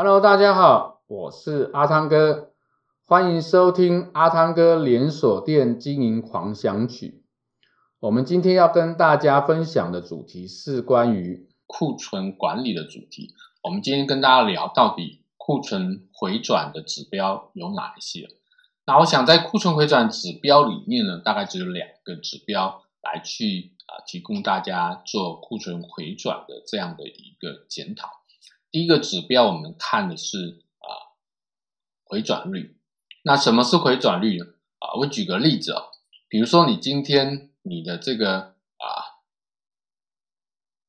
Hello，大家好，我是阿汤哥，欢迎收听阿汤哥连锁店经营狂想曲。我们今天要跟大家分享的主题是关于库存管理的主题。我们今天跟大家聊到底库存回转的指标有哪一些？那我想在库存回转指标里面呢，大概只有两个指标来去啊提供大家做库存回转的这样的一个检讨。第一个指标我们看的是啊回转率。那什么是回转率呢？啊，我举个例子哦，比如说你今天。你的这个啊，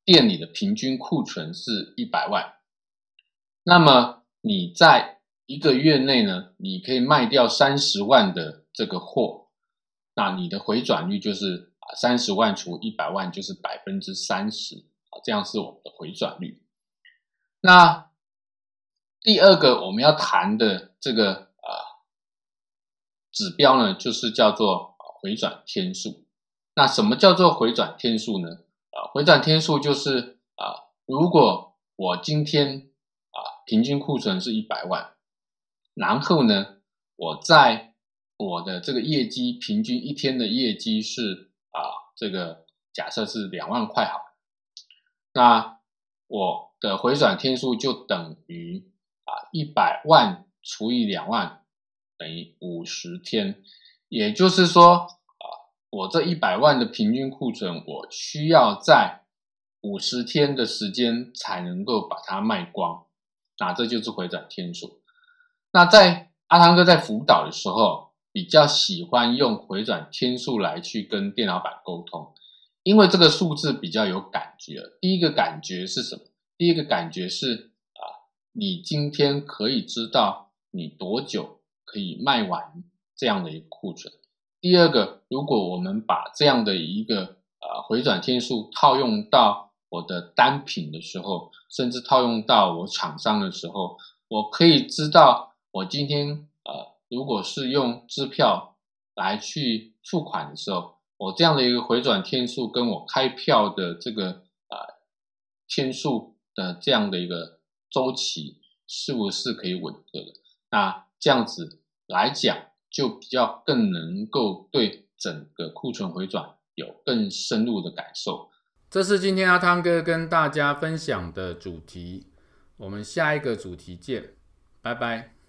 店里的平均库存是一百万，那么你在一个月内呢，你可以卖掉三十万的这个货，那你的回转率就是啊，三十万除一百万就是百分之三十啊，这样是我们的回转率。那第二个我们要谈的这个啊指标呢，就是叫做回转天数。那什么叫做回转天数呢？啊，回转天数就是啊，如果我今天啊平均库存是一百万，然后呢，我在我的这个业绩平均一天的业绩是啊这个假设是两万块好，那我的回转天数就等于啊一百万除以两万等于五十天，也就是说啊。我这一百万的平均库存，我需要在五十天的时间才能够把它卖光，那这就是回转天数。那在阿汤哥在辅导的时候，比较喜欢用回转天数来去跟店老板沟通，因为这个数字比较有感觉。第一个感觉是什么？第一个感觉是啊，你今天可以知道你多久可以卖完这样的一个库存。第二个，如果我们把这样的一个啊回转天数套用到我的单品的时候，甚至套用到我厂商的时候，我可以知道我今天呃如果是用支票来去付款的时候，我这样的一个回转天数跟我开票的这个呃天数的这样的一个周期是不是可以吻合的？那这样子来讲。就比较更能够对整个库存回转有更深入的感受。这是今天阿汤哥跟大家分享的主题，我们下一个主题见，拜拜。